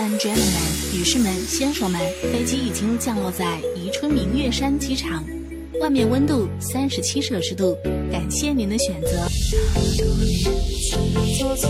and gentlemen，女士们、先生们，飞机已经降落在宜春明月山机场，外面温度三十七摄氏度。感谢您的选择。你的多情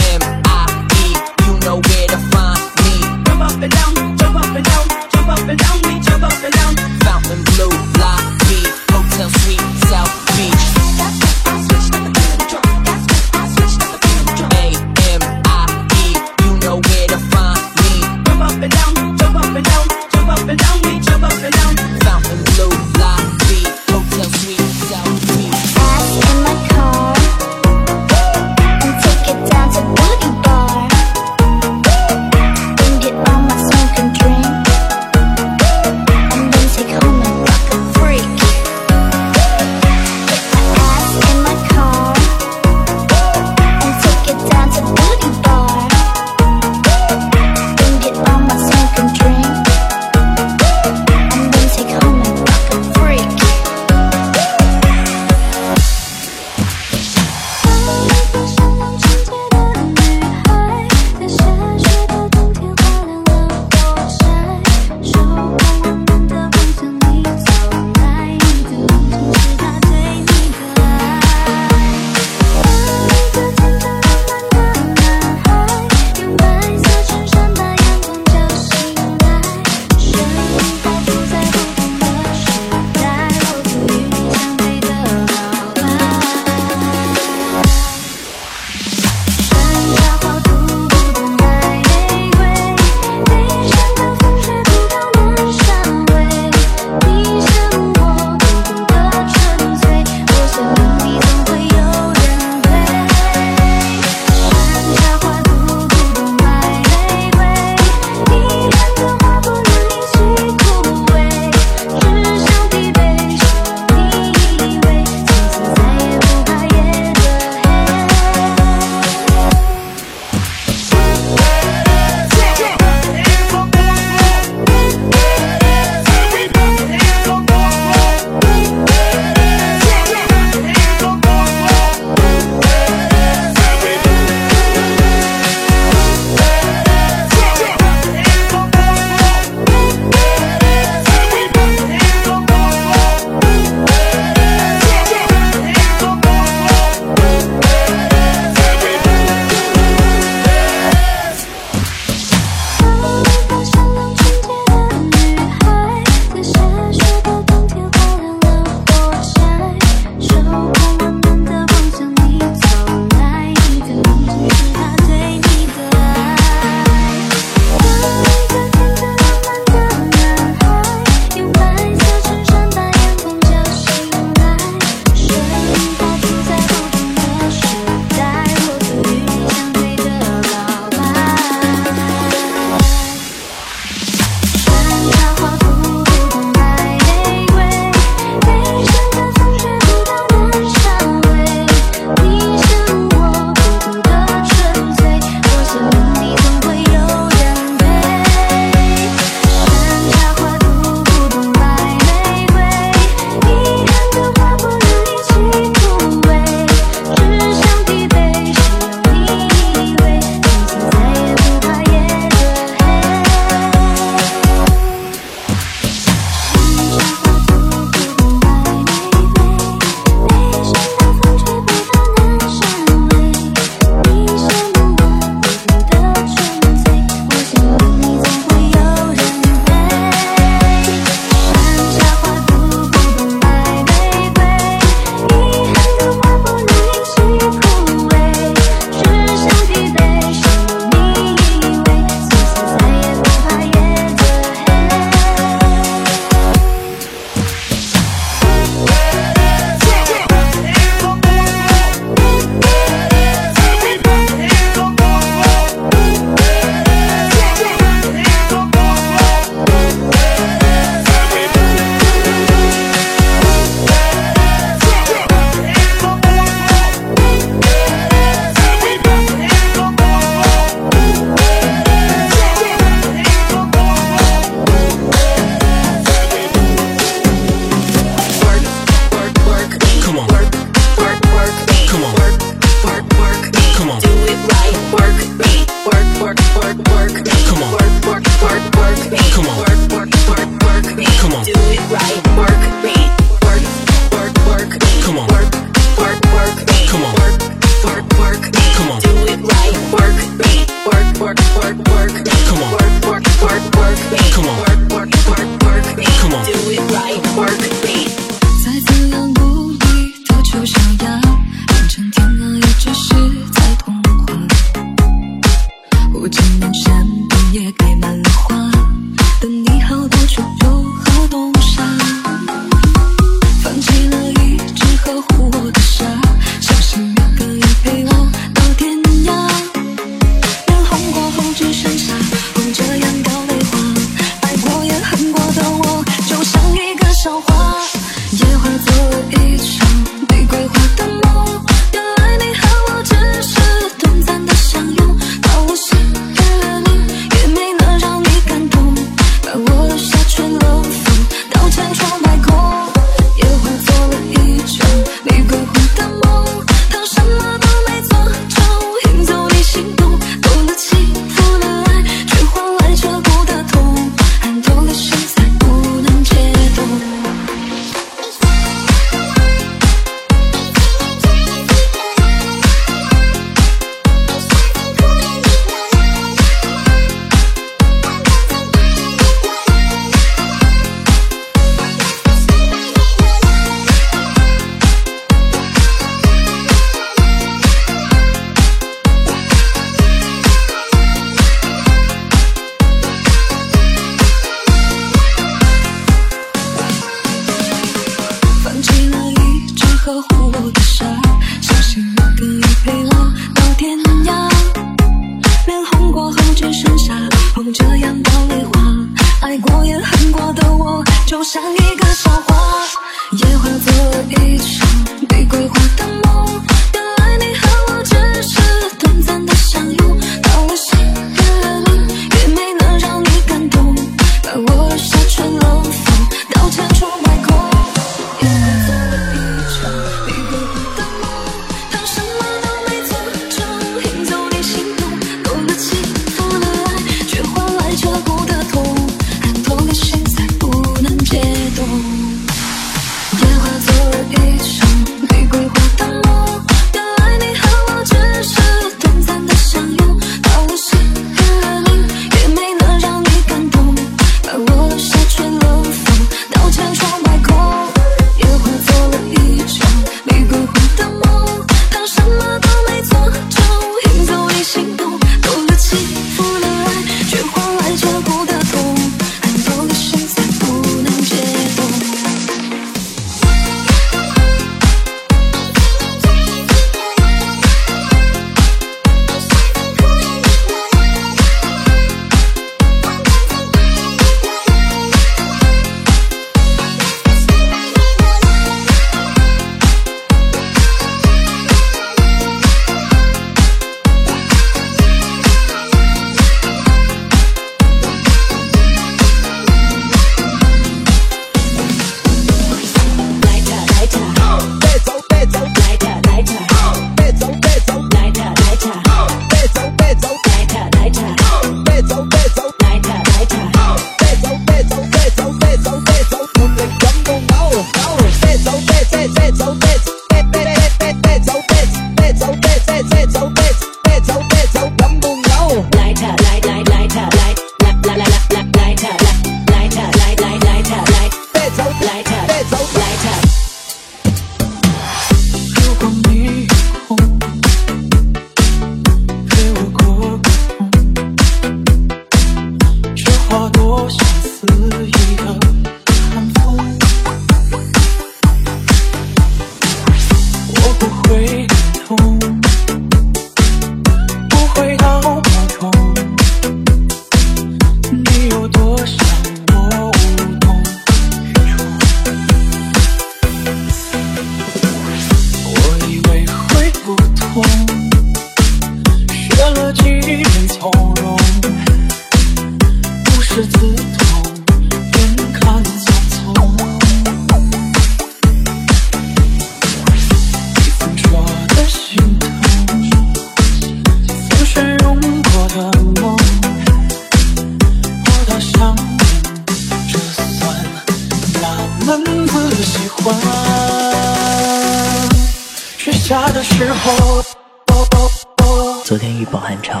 昨天预报寒潮，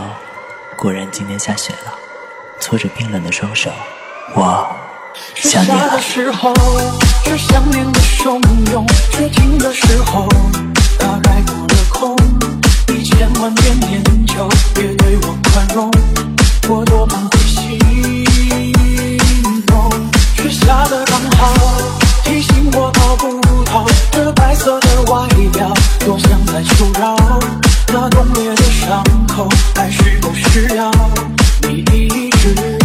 果然今天下雪了。搓着冰冷的双手，我想你了。是想念的汹涌，却停的时候，大概过了空。你千万遍念旧，别对我宽容，我多半会心动。雪下的刚好，提醒我逃不这白色的外表，多像在求饶。那冻裂的伤口，还需不需要你一直？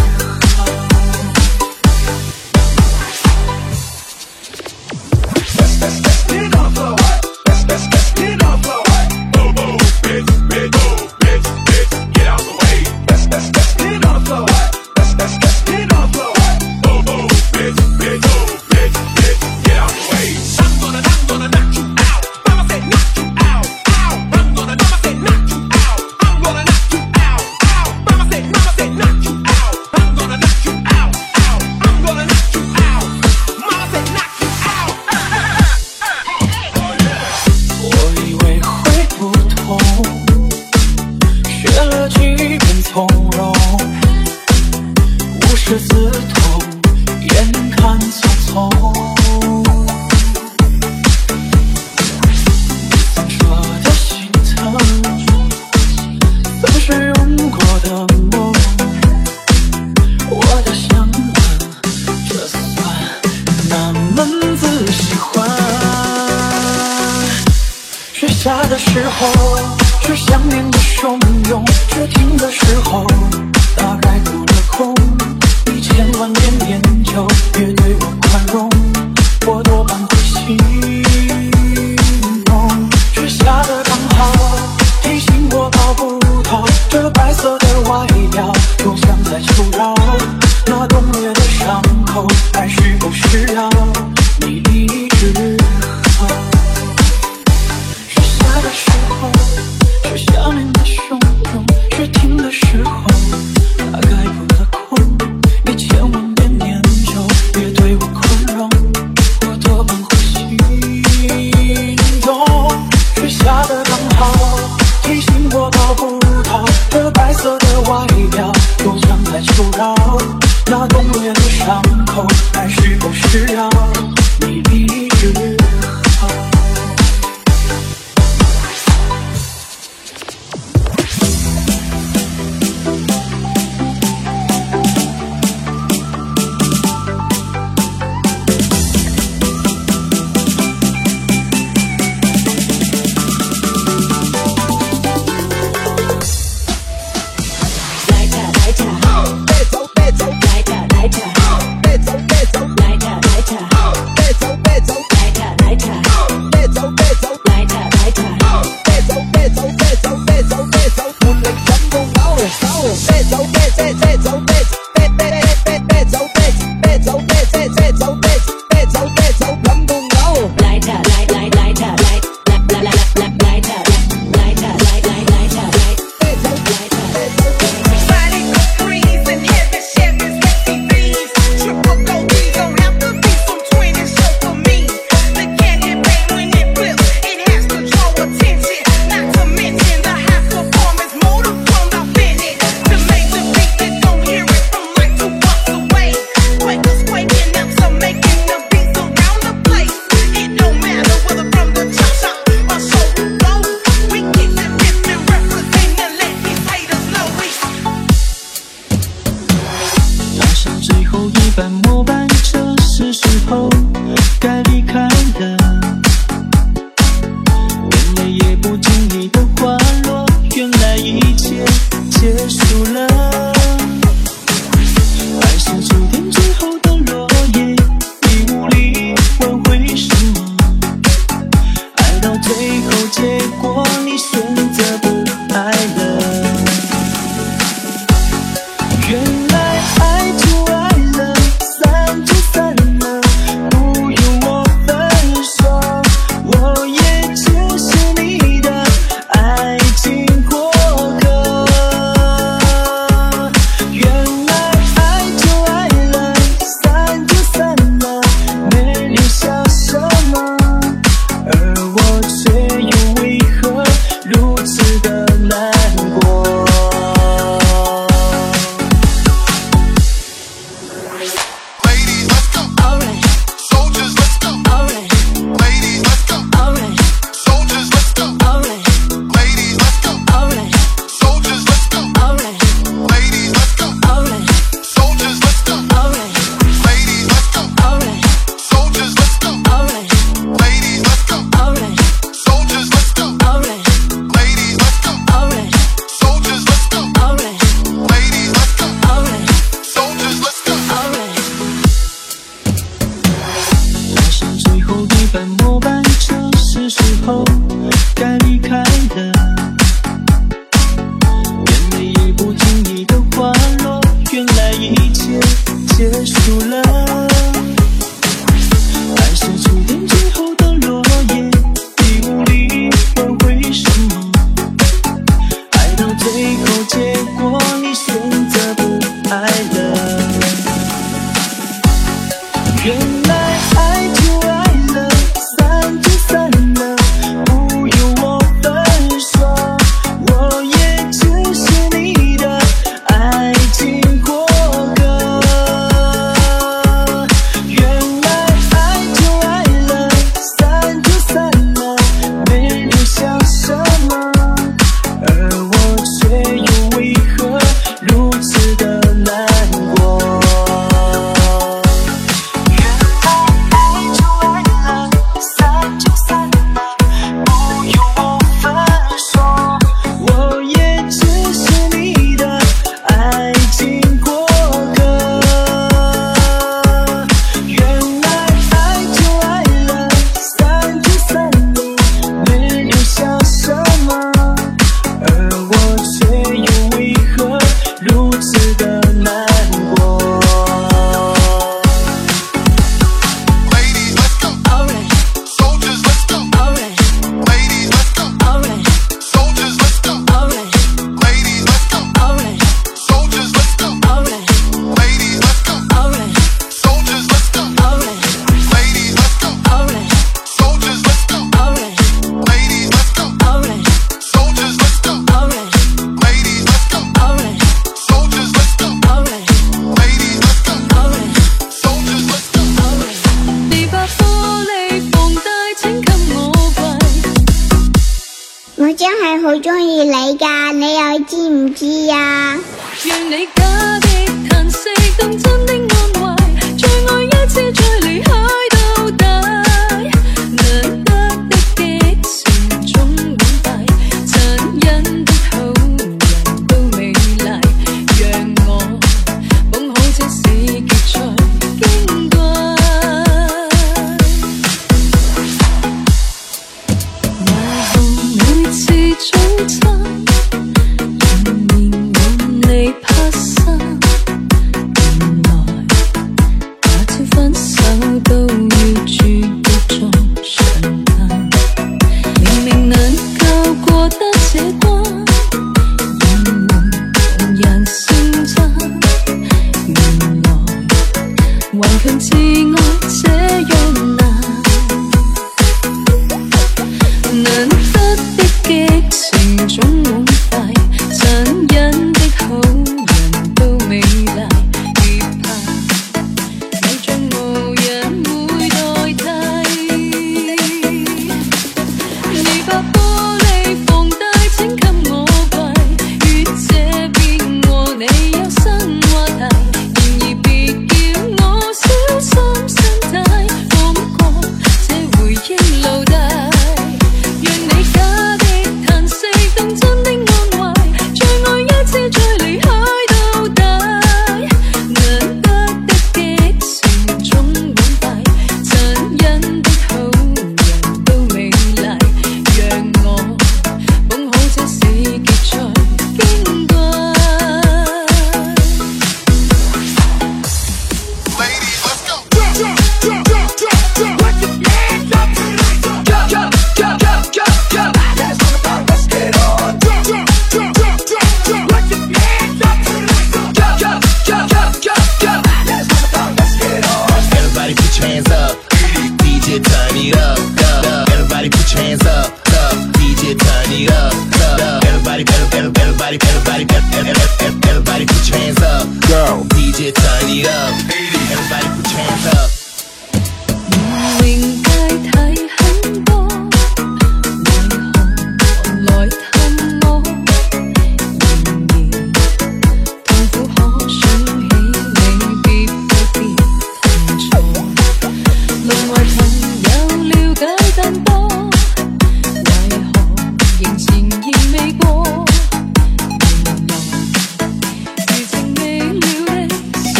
时候是想念的汹涌，却停的时候大概做了空，一千万年年久。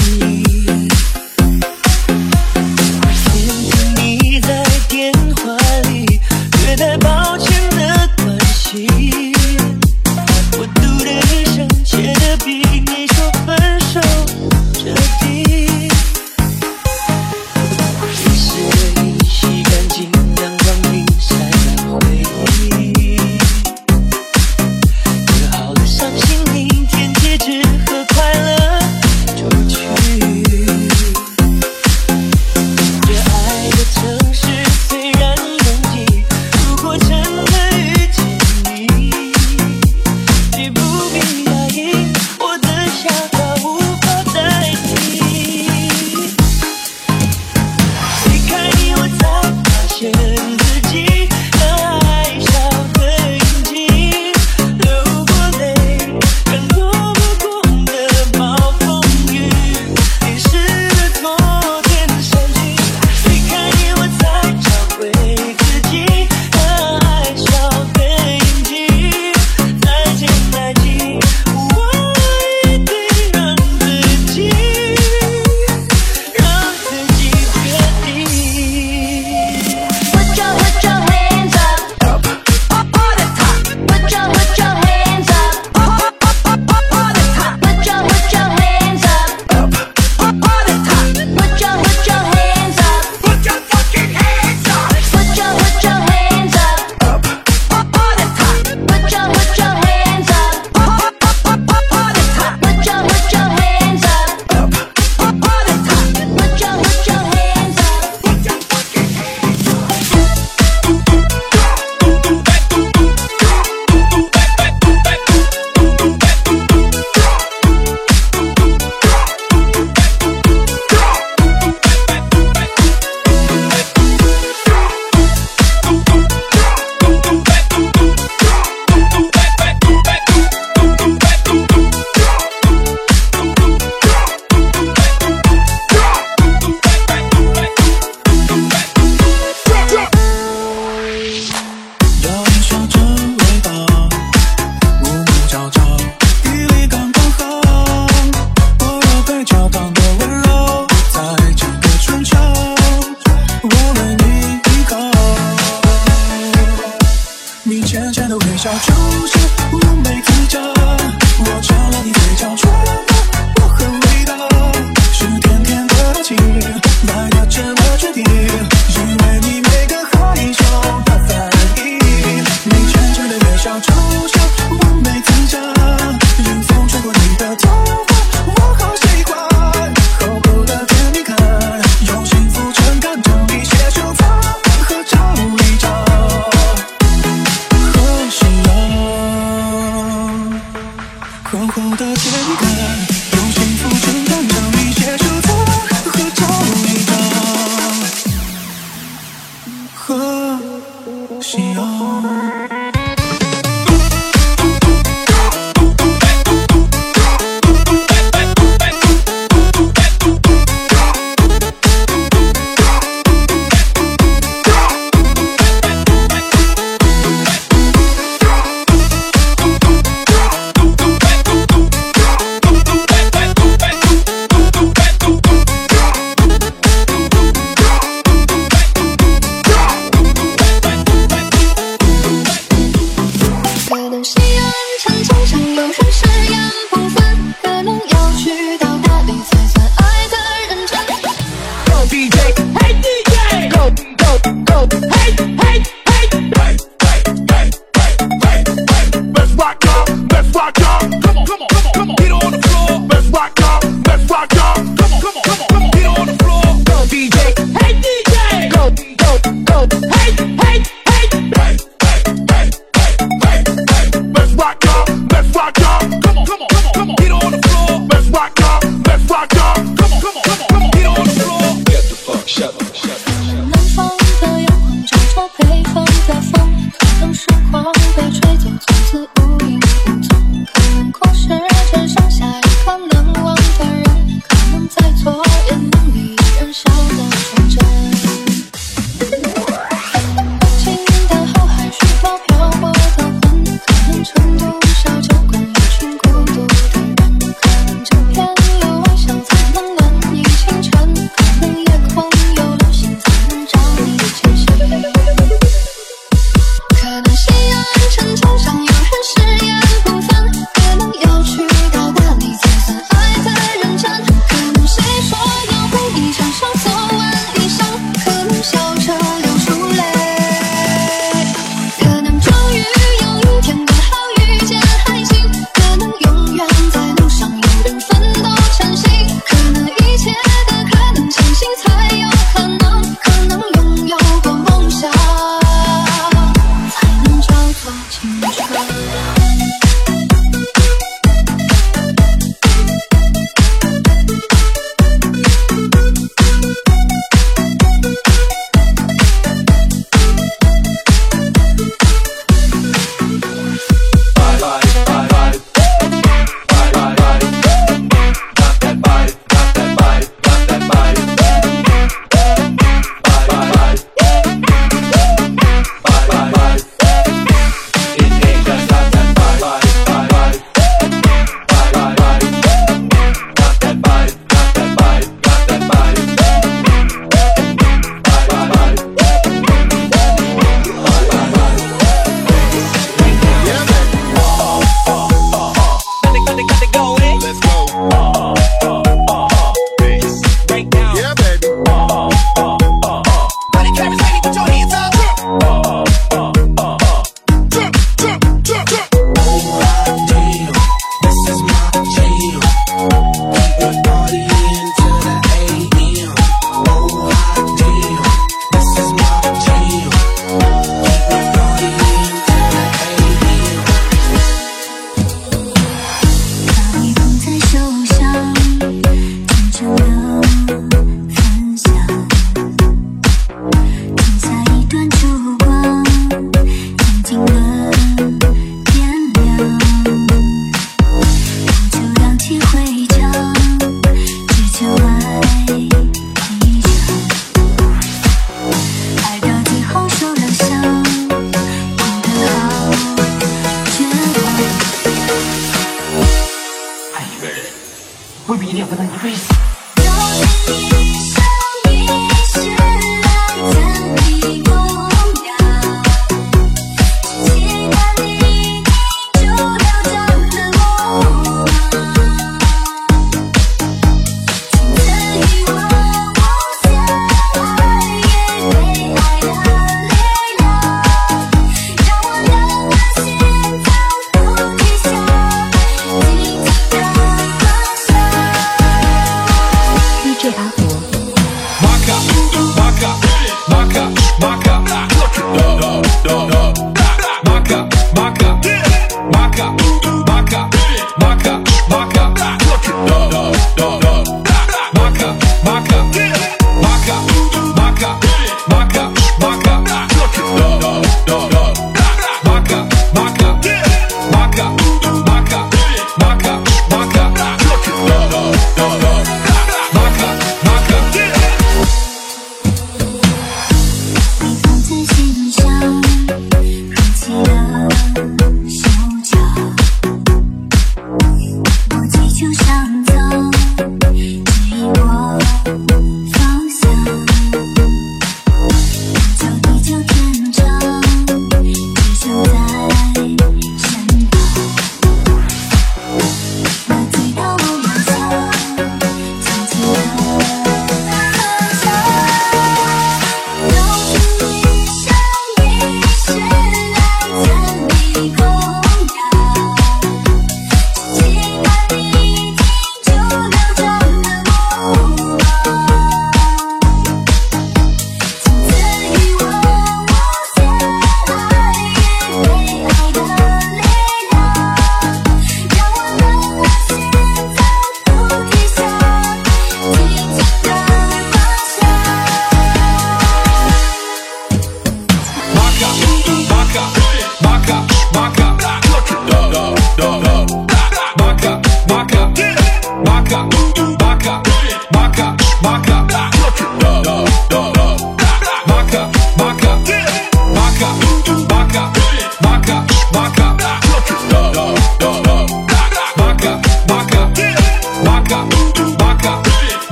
me.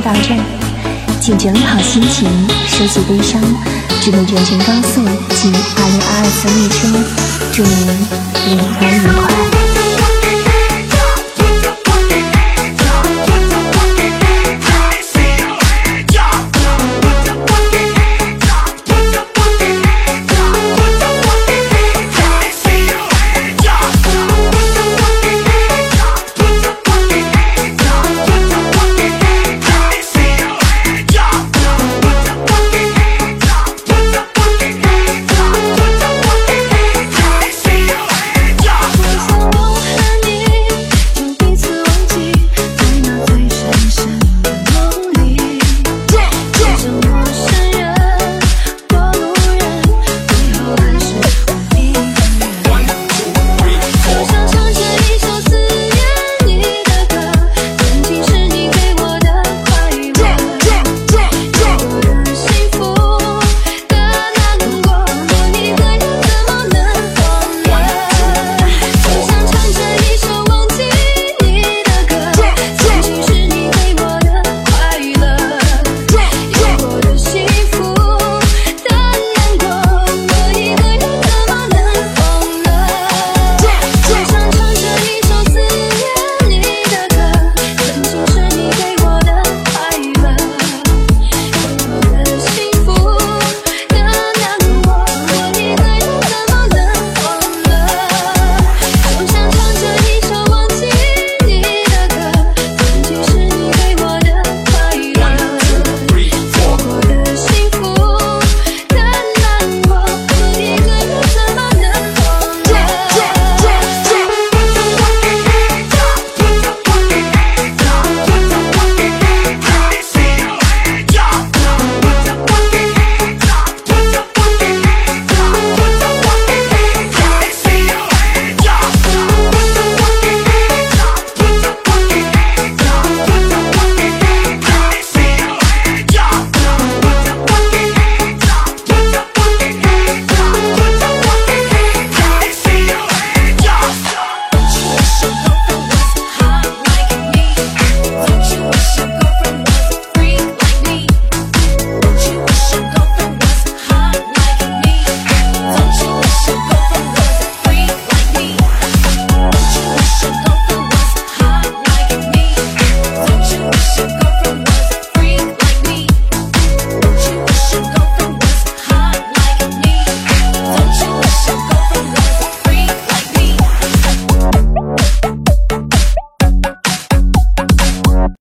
到站，请整理好心情，收起悲伤，祝您全程高速及二零二二次列车，祝您旅途愉快。